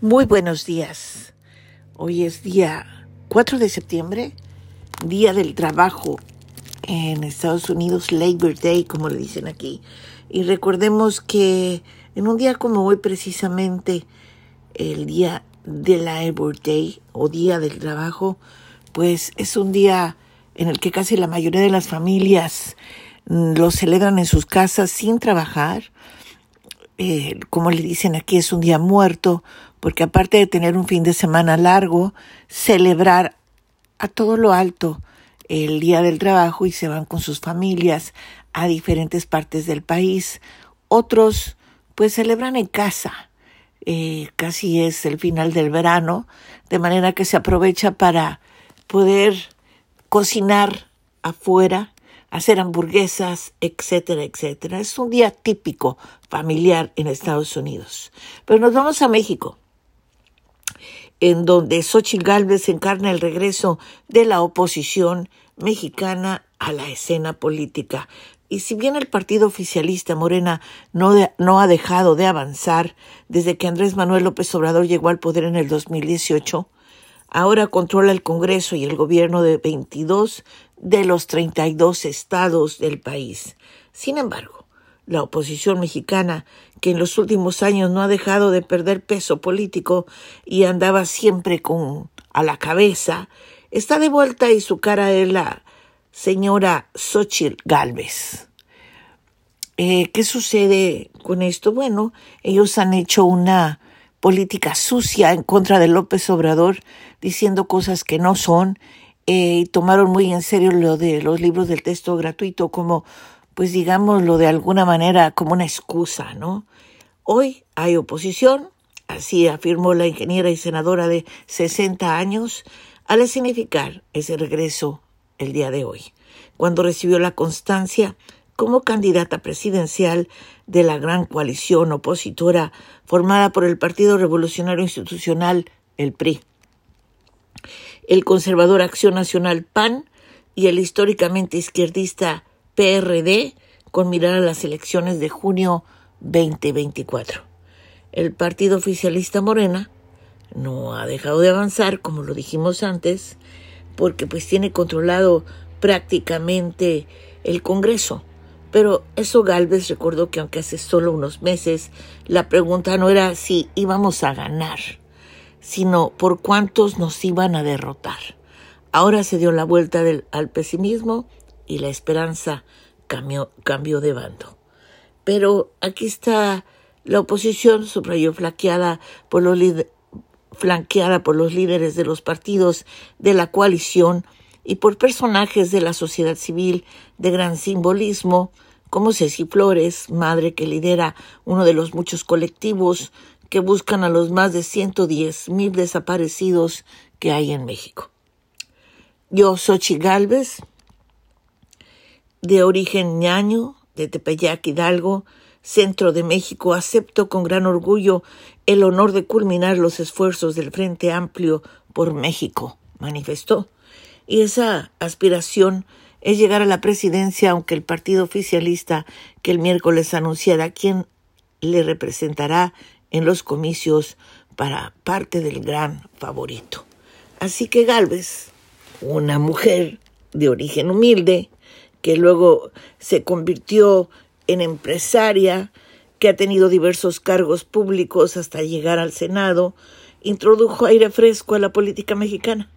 Muy buenos días. Hoy es día 4 de septiembre, Día del Trabajo en Estados Unidos, Labor Day, como le dicen aquí. Y recordemos que en un día como hoy, precisamente el día de Labor Day o Día del Trabajo, pues es un día en el que casi la mayoría de las familias mm, lo celebran en sus casas sin trabajar eh, como le dicen aquí, es un día muerto, porque aparte de tener un fin de semana largo, celebrar a todo lo alto el día del trabajo y se van con sus familias a diferentes partes del país. Otros pues celebran en casa. Eh, casi es el final del verano, de manera que se aprovecha para poder cocinar afuera hacer hamburguesas, etcétera, etcétera. Es un día típico familiar en Estados Unidos. Pero nos vamos a México, en donde Xochitl Gálvez encarna el regreso de la oposición mexicana a la escena política. Y si bien el partido oficialista Morena no, no ha dejado de avanzar desde que Andrés Manuel López Obrador llegó al poder en el 2018, ahora controla el Congreso y el gobierno de 22 de los 32 estados del país. Sin embargo, la oposición mexicana, que en los últimos años no ha dejado de perder peso político y andaba siempre con a la cabeza, está de vuelta y su cara es la señora Xochitl Galvez. Eh, ¿Qué sucede con esto? Bueno, ellos han hecho una política sucia en contra de López Obrador, diciendo cosas que no son eh, tomaron muy en serio lo de los libros del texto gratuito como, pues digámoslo de alguna manera, como una excusa, ¿no? Hoy hay oposición, así afirmó la ingeniera y senadora de 60 años, al significar ese regreso el día de hoy, cuando recibió la constancia como candidata presidencial de la gran coalición opositora formada por el Partido Revolucionario Institucional, el PRI el conservador Acción Nacional PAN y el históricamente izquierdista PRD con mirar a las elecciones de junio 2024. El partido oficialista Morena no ha dejado de avanzar, como lo dijimos antes, porque pues tiene controlado prácticamente el Congreso. Pero eso Galvez recordó que aunque hace solo unos meses la pregunta no era si íbamos a ganar, sino por cuántos nos iban a derrotar. Ahora se dio la vuelta al pesimismo y la esperanza cambió, cambió de bando. Pero aquí está la oposición, subrayó flanqueada por los flanqueada por los líderes de los partidos de la coalición y por personajes de la sociedad civil de gran simbolismo, como Ceci Flores, madre que lidera uno de los muchos colectivos que buscan a los más de 110 mil desaparecidos que hay en México. Yo, Sochi Galvez, de origen ñaño, de Tepeyac Hidalgo, centro de México, acepto con gran orgullo el honor de culminar los esfuerzos del Frente Amplio por México, manifestó. Y esa aspiración es llegar a la presidencia, aunque el partido oficialista que el miércoles anunciará quién le representará en los comicios para parte del gran favorito. Así que Galvez, una mujer de origen humilde, que luego se convirtió en empresaria, que ha tenido diversos cargos públicos hasta llegar al Senado, introdujo aire fresco a la política mexicana.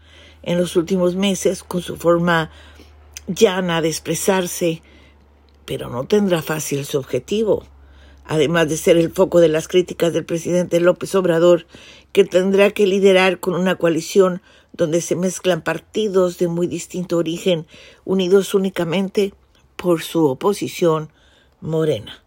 En los últimos meses, con su forma llana de expresarse, pero no tendrá fácil su objetivo además de ser el foco de las críticas del presidente López Obrador, que tendrá que liderar con una coalición donde se mezclan partidos de muy distinto origen, unidos únicamente por su oposición morena.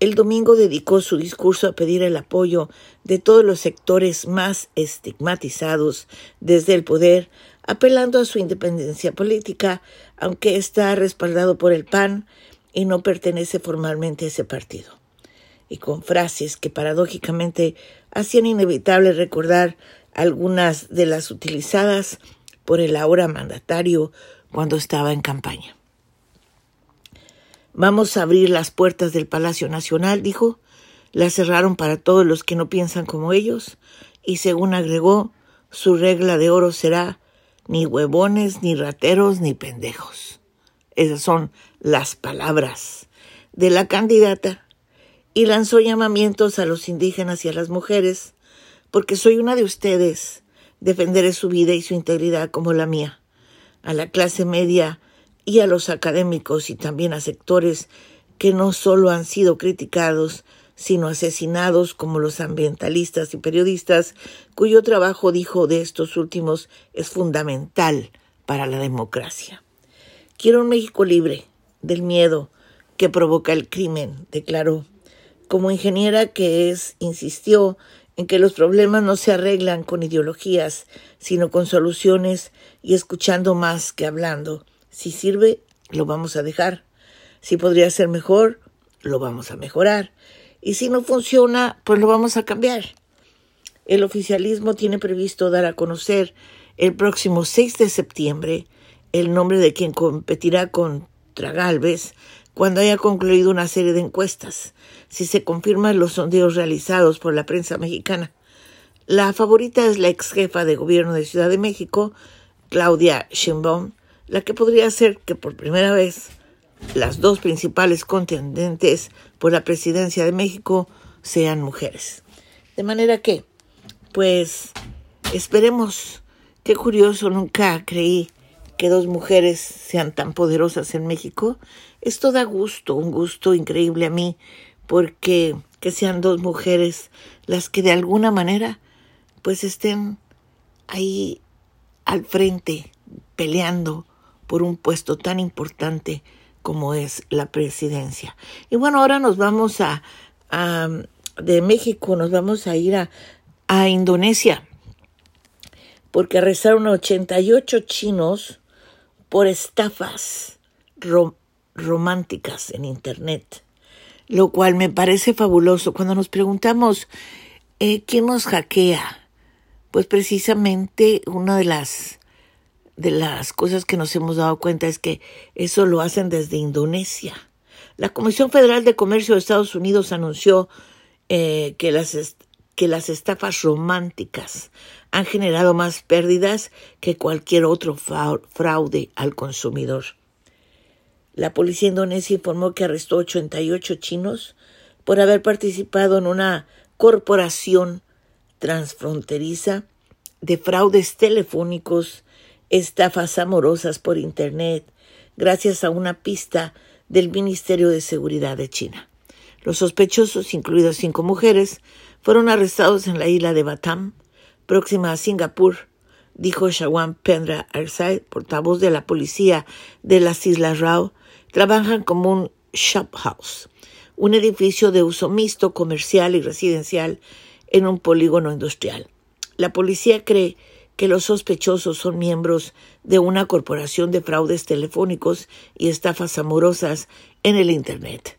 El domingo dedicó su discurso a pedir el apoyo de todos los sectores más estigmatizados desde el poder, apelando a su independencia política, aunque está respaldado por el PAN, y no pertenece formalmente a ese partido. Y con frases que paradójicamente hacían inevitable recordar algunas de las utilizadas por el ahora mandatario cuando estaba en campaña. Vamos a abrir las puertas del Palacio Nacional, dijo. La cerraron para todos los que no piensan como ellos y según agregó, su regla de oro será ni huevones, ni rateros, ni pendejos. Esas son las palabras de la candidata y lanzó llamamientos a los indígenas y a las mujeres, porque soy una de ustedes, defenderé su vida y su integridad como la mía, a la clase media y a los académicos y también a sectores que no solo han sido criticados, sino asesinados como los ambientalistas y periodistas, cuyo trabajo, dijo de estos últimos, es fundamental para la democracia. Quiero un México libre del miedo que provoca el crimen, declaró. Como ingeniera que es, insistió en que los problemas no se arreglan con ideologías, sino con soluciones y escuchando más que hablando. Si sirve, lo vamos a dejar. Si podría ser mejor, lo vamos a mejorar. Y si no funciona, pues lo vamos a cambiar. El oficialismo tiene previsto dar a conocer el próximo 6 de septiembre el nombre de quien competirá contra Galvez cuando haya concluido una serie de encuestas, si se confirman los sondeos realizados por la prensa mexicana. La favorita es la ex jefa de gobierno de Ciudad de México, Claudia Sheinbaum, la que podría ser que por primera vez las dos principales contendentes por la presidencia de México sean mujeres. De manera que, pues, esperemos. Qué curioso, nunca creí que dos mujeres sean tan poderosas en México. Esto da gusto, un gusto increíble a mí, porque que sean dos mujeres las que de alguna manera pues estén ahí al frente peleando por un puesto tan importante como es la presidencia. Y bueno, ahora nos vamos a, de México, nos vamos a ir a, a Indonesia, porque arrestaron a 88 chinos por estafas románticas en Internet, lo cual me parece fabuloso. Cuando nos preguntamos, eh, ¿quién nos hackea? Pues precisamente una de las de las cosas que nos hemos dado cuenta es que eso lo hacen desde Indonesia. La Comisión Federal de Comercio de Estados Unidos anunció eh, que, las que las estafas románticas han generado más pérdidas que cualquier otro fraude al consumidor. La policía indonesia informó que arrestó 88 chinos por haber participado en una corporación transfronteriza de fraudes telefónicos estafas amorosas por Internet gracias a una pista del Ministerio de Seguridad de China. Los sospechosos, incluidos cinco mujeres, fueron arrestados en la isla de Batam, próxima a Singapur, dijo Shawan Pendra Arsai, portavoz de la policía de las Islas Rao. Trabajan como un shop house, un edificio de uso mixto comercial y residencial en un polígono industrial. La policía cree que los sospechosos son miembros de una corporación de fraudes telefónicos y estafas amorosas en el Internet.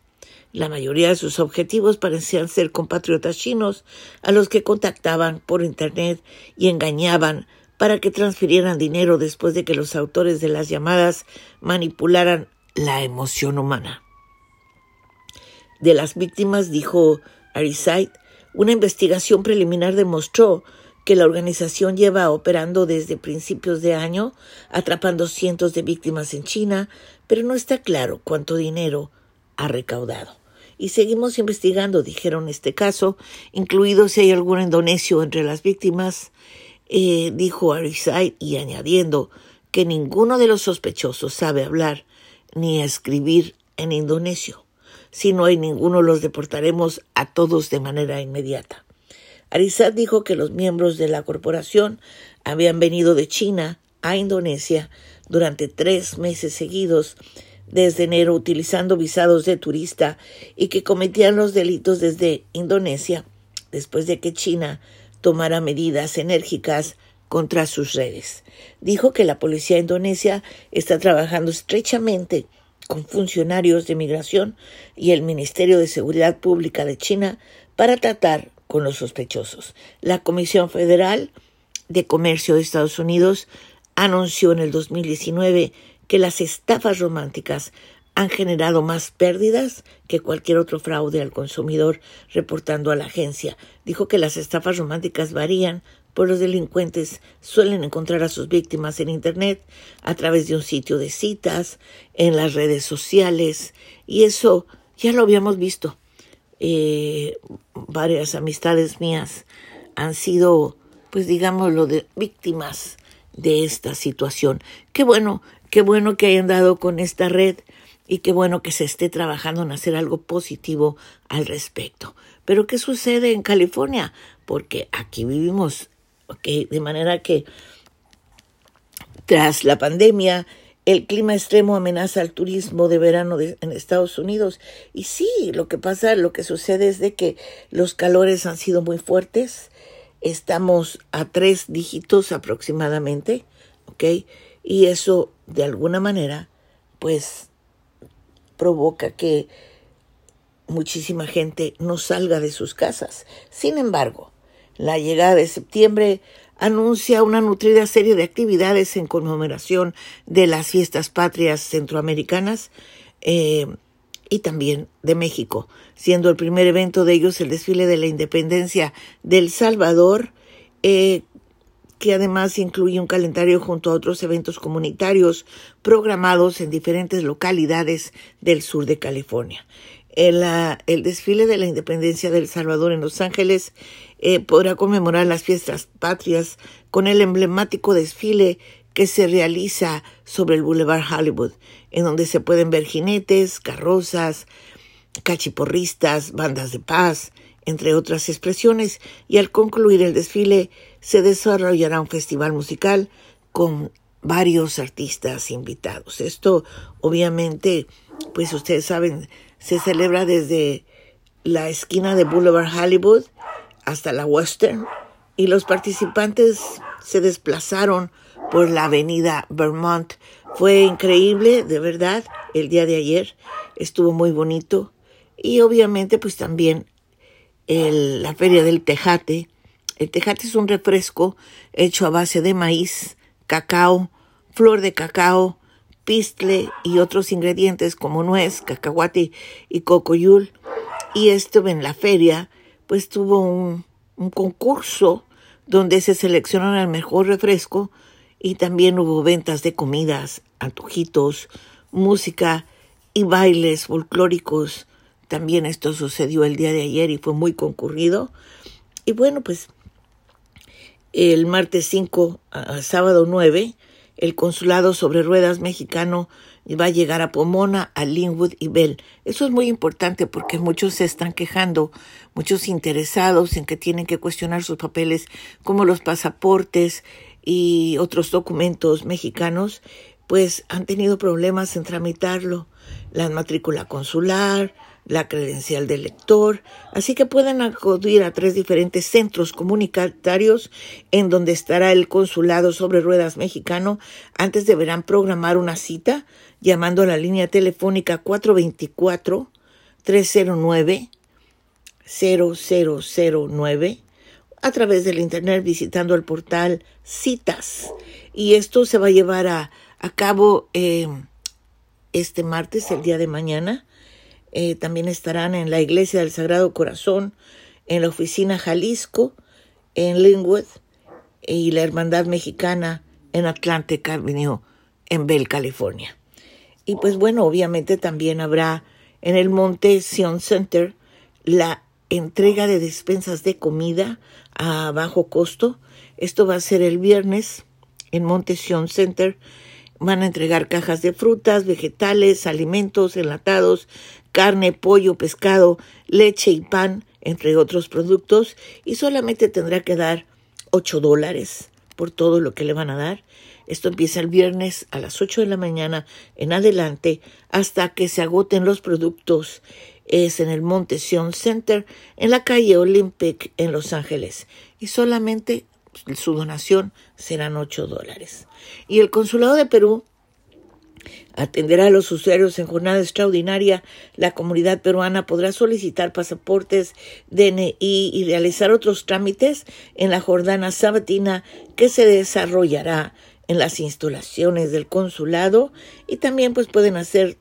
La mayoría de sus objetivos parecían ser compatriotas chinos a los que contactaban por Internet y engañaban para que transfirieran dinero después de que los autores de las llamadas manipularan la emoción humana. De las víctimas, dijo Arisait, una investigación preliminar demostró que la organización lleva operando desde principios de año, atrapando cientos de víctimas en China, pero no está claro cuánto dinero ha recaudado. Y seguimos investigando, dijeron este caso, incluido si hay algún indonesio entre las víctimas, eh, dijo Arisai, y añadiendo que ninguno de los sospechosos sabe hablar ni escribir en indonesio. Si no hay ninguno, los deportaremos a todos de manera inmediata. Arizat dijo que los miembros de la corporación habían venido de China a Indonesia durante tres meses seguidos desde enero utilizando visados de turista y que cometían los delitos desde Indonesia después de que China tomara medidas enérgicas contra sus redes. Dijo que la policía indonesia está trabajando estrechamente con funcionarios de migración y el Ministerio de Seguridad Pública de China para tratar con los sospechosos. La Comisión Federal de Comercio de Estados Unidos anunció en el 2019 que las estafas románticas han generado más pérdidas que cualquier otro fraude al consumidor, reportando a la agencia. Dijo que las estafas románticas varían, pues los delincuentes suelen encontrar a sus víctimas en Internet, a través de un sitio de citas, en las redes sociales, y eso ya lo habíamos visto. Eh, varias amistades mías han sido, pues digámoslo, de víctimas de esta situación. Qué bueno, qué bueno que hayan dado con esta red y qué bueno que se esté trabajando en hacer algo positivo al respecto. Pero ¿qué sucede en California? Porque aquí vivimos, de manera que tras la pandemia el clima extremo amenaza al turismo de verano en Estados Unidos. Y sí, lo que pasa, lo que sucede es de que los calores han sido muy fuertes. Estamos a tres dígitos aproximadamente, ¿ok? Y eso, de alguna manera, pues provoca que muchísima gente no salga de sus casas. Sin embargo, la llegada de septiembre anuncia una nutrida serie de actividades en conmemoración de las fiestas patrias centroamericanas eh, y también de México, siendo el primer evento de ellos el desfile de la independencia del Salvador, eh, que además incluye un calendario junto a otros eventos comunitarios programados en diferentes localidades del sur de California. El, ah, el desfile de la independencia del Salvador en Los Ángeles eh, podrá conmemorar las fiestas patrias con el emblemático desfile que se realiza sobre el Boulevard Hollywood, en donde se pueden ver jinetes, carrozas, cachiporristas, bandas de paz, entre otras expresiones, y al concluir el desfile se desarrollará un festival musical con varios artistas invitados. Esto obviamente, pues ustedes saben, se celebra desde la esquina de Boulevard Hollywood hasta la Western y los participantes se desplazaron por la avenida Vermont. Fue increíble, de verdad, el día de ayer. Estuvo muy bonito. Y obviamente pues también la feria del tejate. El tejate es un refresco hecho a base de maíz, cacao, flor de cacao, pistle y otros ingredientes como nuez, cacahuate y cocoyul. Y esto en la feria, pues tuvo un, un concurso donde se seleccionó el mejor refresco y también hubo ventas de comidas, antojitos, música y bailes folclóricos también esto sucedió el día de ayer y fue muy concurrido. Y bueno, pues el martes 5 a sábado 9, el consulado sobre ruedas mexicano va a llegar a Pomona, a Linwood y Bell. Eso es muy importante porque muchos se están quejando, muchos interesados en que tienen que cuestionar sus papeles, como los pasaportes y otros documentos mexicanos, pues han tenido problemas en tramitarlo. La matrícula consular, la credencial del lector, así que pueden acudir a tres diferentes centros comunitarios en donde estará el consulado sobre ruedas mexicano. Antes deberán programar una cita llamando a la línea telefónica 424 309 0009 a través del internet visitando el portal Citas. Y esto se va a llevar a, cabo eh, este martes, el día de mañana, eh, también estarán en la Iglesia del Sagrado Corazón, en la oficina Jalisco, en Linwood y la Hermandad Mexicana en Atlantic Avenue, en Bell, California. Y pues bueno, obviamente también habrá en el Monte Sion Center la entrega de despensas de comida a bajo costo. Esto va a ser el viernes en Monte Sion Center. Van a entregar cajas de frutas, vegetales, alimentos enlatados, carne, pollo, pescado, leche y pan, entre otros productos, y solamente tendrá que dar 8 dólares por todo lo que le van a dar. Esto empieza el viernes a las 8 de la mañana en adelante hasta que se agoten los productos. Es en el Monte Sion Center, en la calle Olympic en Los Ángeles. Y solamente su donación serán 8 dólares. Y el Consulado de Perú Atenderá a los usuarios en jornada extraordinaria. La comunidad peruana podrá solicitar pasaportes, DNI y realizar otros trámites en la jornada sabatina que se desarrollará en las instalaciones del consulado y también pues pueden hacer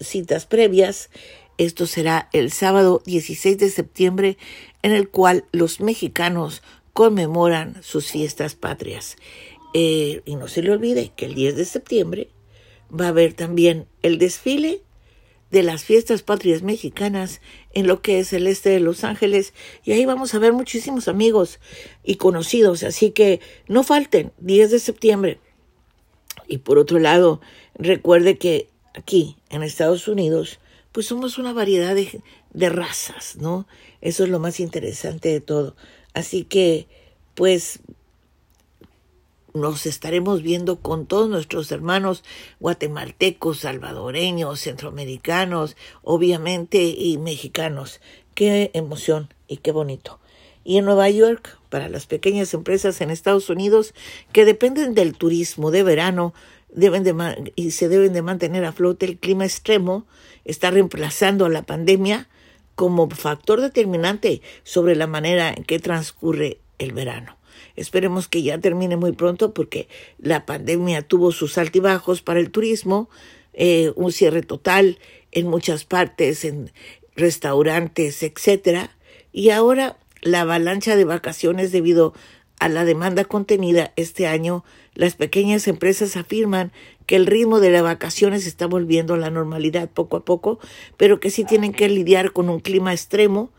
citas previas. Esto será el sábado 16 de septiembre, en el cual los mexicanos conmemoran sus fiestas patrias. Eh, y no se le olvide que el 10 de septiembre va a haber también el desfile de las fiestas patrias mexicanas en lo que es el este de Los Ángeles y ahí vamos a ver muchísimos amigos y conocidos, así que no falten, 10 de septiembre. Y por otro lado, recuerde que aquí en Estados Unidos, pues somos una variedad de, de razas, ¿no? Eso es lo más interesante de todo. Así que, pues nos estaremos viendo con todos nuestros hermanos guatemaltecos, salvadoreños, centroamericanos, obviamente, y mexicanos. Qué emoción y qué bonito. Y en Nueva York, para las pequeñas empresas en Estados Unidos que dependen del turismo de verano deben de, y se deben de mantener a flote, el clima extremo está reemplazando a la pandemia como factor determinante sobre la manera en que transcurre el verano. Esperemos que ya termine muy pronto porque la pandemia tuvo sus altibajos para el turismo, eh, un cierre total en muchas partes, en restaurantes, etcétera, y ahora la avalancha de vacaciones debido a la demanda contenida este año, las pequeñas empresas afirman que el ritmo de las vacaciones está volviendo a la normalidad poco a poco, pero que sí tienen que lidiar con un clima extremo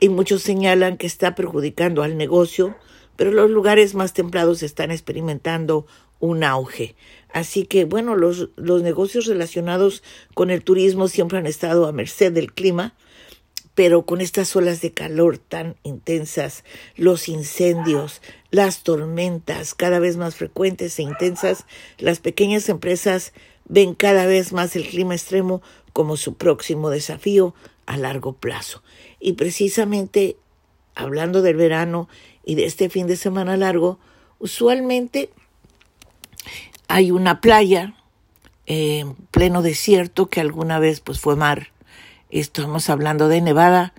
y muchos señalan que está perjudicando al negocio, pero los lugares más templados están experimentando un auge. Así que, bueno, los, los negocios relacionados con el turismo siempre han estado a merced del clima, pero con estas olas de calor tan intensas, los incendios, las tormentas cada vez más frecuentes e intensas, las pequeñas empresas ven cada vez más el clima extremo como su próximo desafío a largo plazo. Y precisamente, hablando del verano y de este fin de semana largo, usualmente hay una playa en pleno desierto que alguna vez pues fue mar. Estamos hablando de Nevada.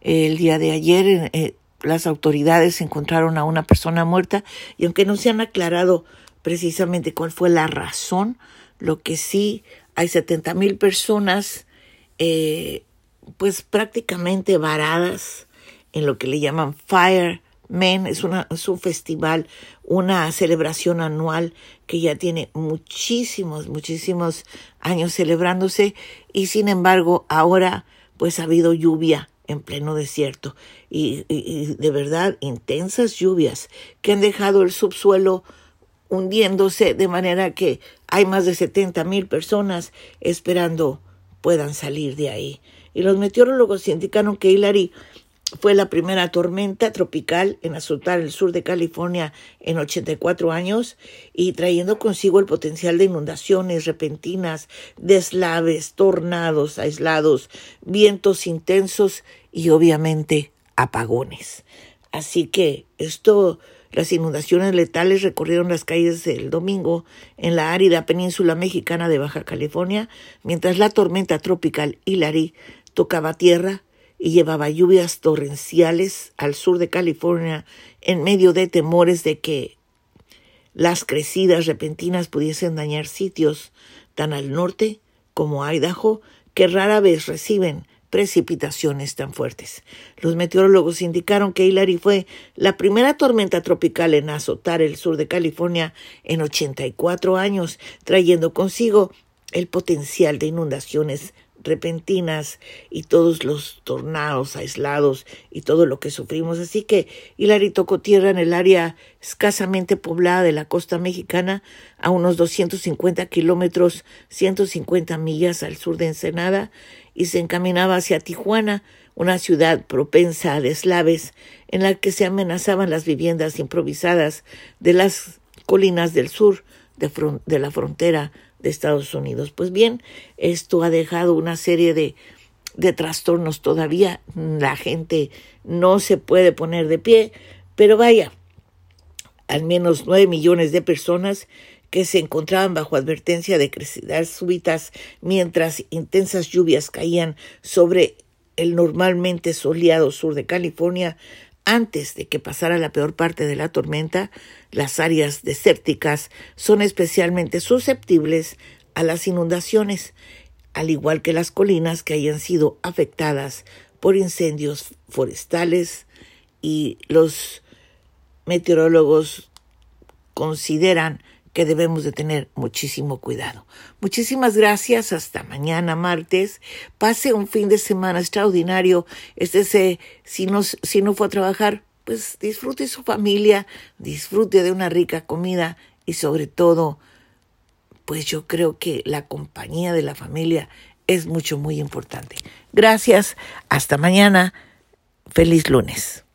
El día de ayer eh, las autoridades encontraron a una persona muerta y aunque no se han aclarado precisamente cuál fue la razón, lo que sí hay 70 mil personas eh, pues prácticamente varadas en lo que le llaman Fire Men es, un festival, una celebración anual que ya tiene muchísimos, muchísimos años celebrándose y sin embargo ahora pues ha habido lluvia en pleno desierto y, y, de verdad intensas lluvias que han dejado el subsuelo hundiéndose de manera que hay más de 70 mil personas esperando puedan salir de ahí. Y los meteorólogos indicaron que Hillary fue la primera tormenta tropical en azotar el sur de California en 84 años y trayendo consigo el potencial de inundaciones repentinas, deslaves, tornados aislados, vientos intensos y obviamente apagones. Así que esto, las inundaciones letales recorrieron las calles el domingo en la árida península mexicana de Baja California, mientras la tormenta tropical Hilary tocaba tierra y llevaba lluvias torrenciales al sur de California en medio de temores de que las crecidas repentinas pudiesen dañar sitios tan al norte como Idaho que rara vez reciben precipitaciones tan fuertes. Los meteorólogos indicaron que Hilary fue la primera tormenta tropical en azotar el sur de California en 84 años, trayendo consigo el potencial de inundaciones repentinas y todos los tornados aislados y todo lo que sufrimos. Así que Hilary tocó tierra en el área escasamente poblada de la costa mexicana, a unos 250 kilómetros, 150 millas al sur de Ensenada, y se encaminaba hacia Tijuana, una ciudad propensa a deslaves, en la que se amenazaban las viviendas improvisadas de las colinas del sur de, de la frontera de Estados Unidos. Pues bien, esto ha dejado una serie de, de trastornos todavía. La gente no se puede poner de pie, pero vaya, al menos nueve millones de personas que se encontraban bajo advertencia de crecidas súbitas mientras intensas lluvias caían sobre el normalmente soleado sur de California antes de que pasara la peor parte de la tormenta, las áreas desérticas son especialmente susceptibles a las inundaciones. al igual que las colinas que hayan sido afectadas por incendios forestales y los meteorólogos consideran que debemos de tener muchísimo cuidado. Muchísimas gracias. Hasta mañana martes. Pase un fin de semana extraordinario. Este se, si no, si no fue a trabajar, pues disfrute su familia, disfrute de una rica comida y sobre todo, pues yo creo que la compañía de la familia es mucho, muy importante. Gracias. Hasta mañana. Feliz lunes.